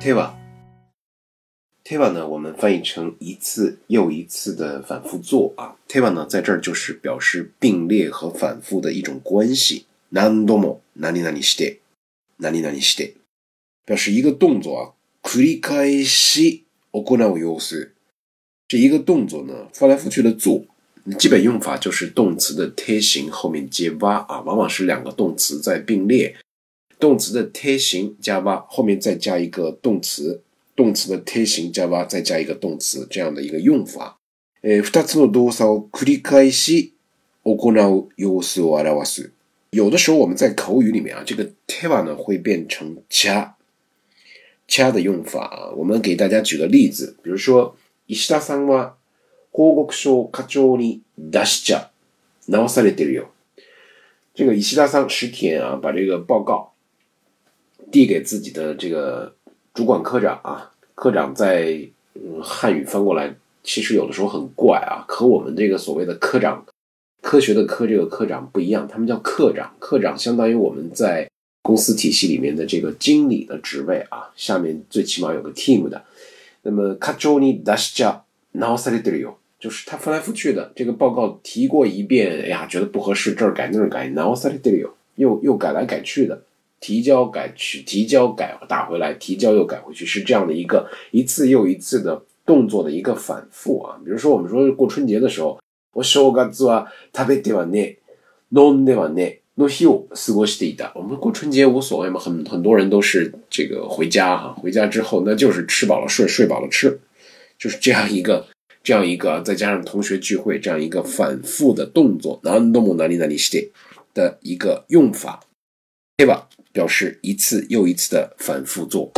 teva，teva 呢？我们翻译成一次又一次的反复做啊。teva 呢，在这儿就是表示并列和反复的一种关系。何度も、何里何里して、何里何里して，表示一个动作啊。繰り返し、おこう様子。这一个动作呢，翻来覆去的做。基本用法就是动词的贴形后面接哇啊，往往是两个动词在并列。动词的贴形加哇，后面再加一个动词；动词的贴形加哇，再加一个动词，这样的一个用法。え、二つの動作を繰り返し行う様子を表す。有的时候我们在口语里面啊，这个 teva 呢会变成加加的用法啊。我们给大家举个例子，比如说伊势田さんは報告書課長に出し、ちゃ名をされるよ。这个伊势田さん十天啊，把这个报告。递给自己的这个主管科长啊，科长在，嗯，汉语翻过来，其实有的时候很怪啊。可我们这个所谓的科长，科学的科这个科长不一样，他们叫科长，科长相当于我们在公司体系里面的这个经理的职位啊，下面最起码有个 team 的。那么卡丘尼达西加瑙萨里德里奥，就是他翻来覆去的这个报告提过一遍，哎呀，觉得不合适，这儿改那儿改，瑙萨里德里奥又又改来改去的。提交改去，提交改打回来，提交又改回去，是这样的一个一次又一次的动作的一个反复啊。比如说，我们说过春节的时候，我正月子啊，食べてはね、飲んではね、の日を過ごしていた。我们过春节无所谓嘛，很很多人都是这个回家哈，回家之后那就是吃饱了睡，睡饱了吃，就是这样一个这样一个，再加上同学聚会这样一个反复的动作，なんでも何に何にして的一个用法，对吧？表示一次又一次的反复做。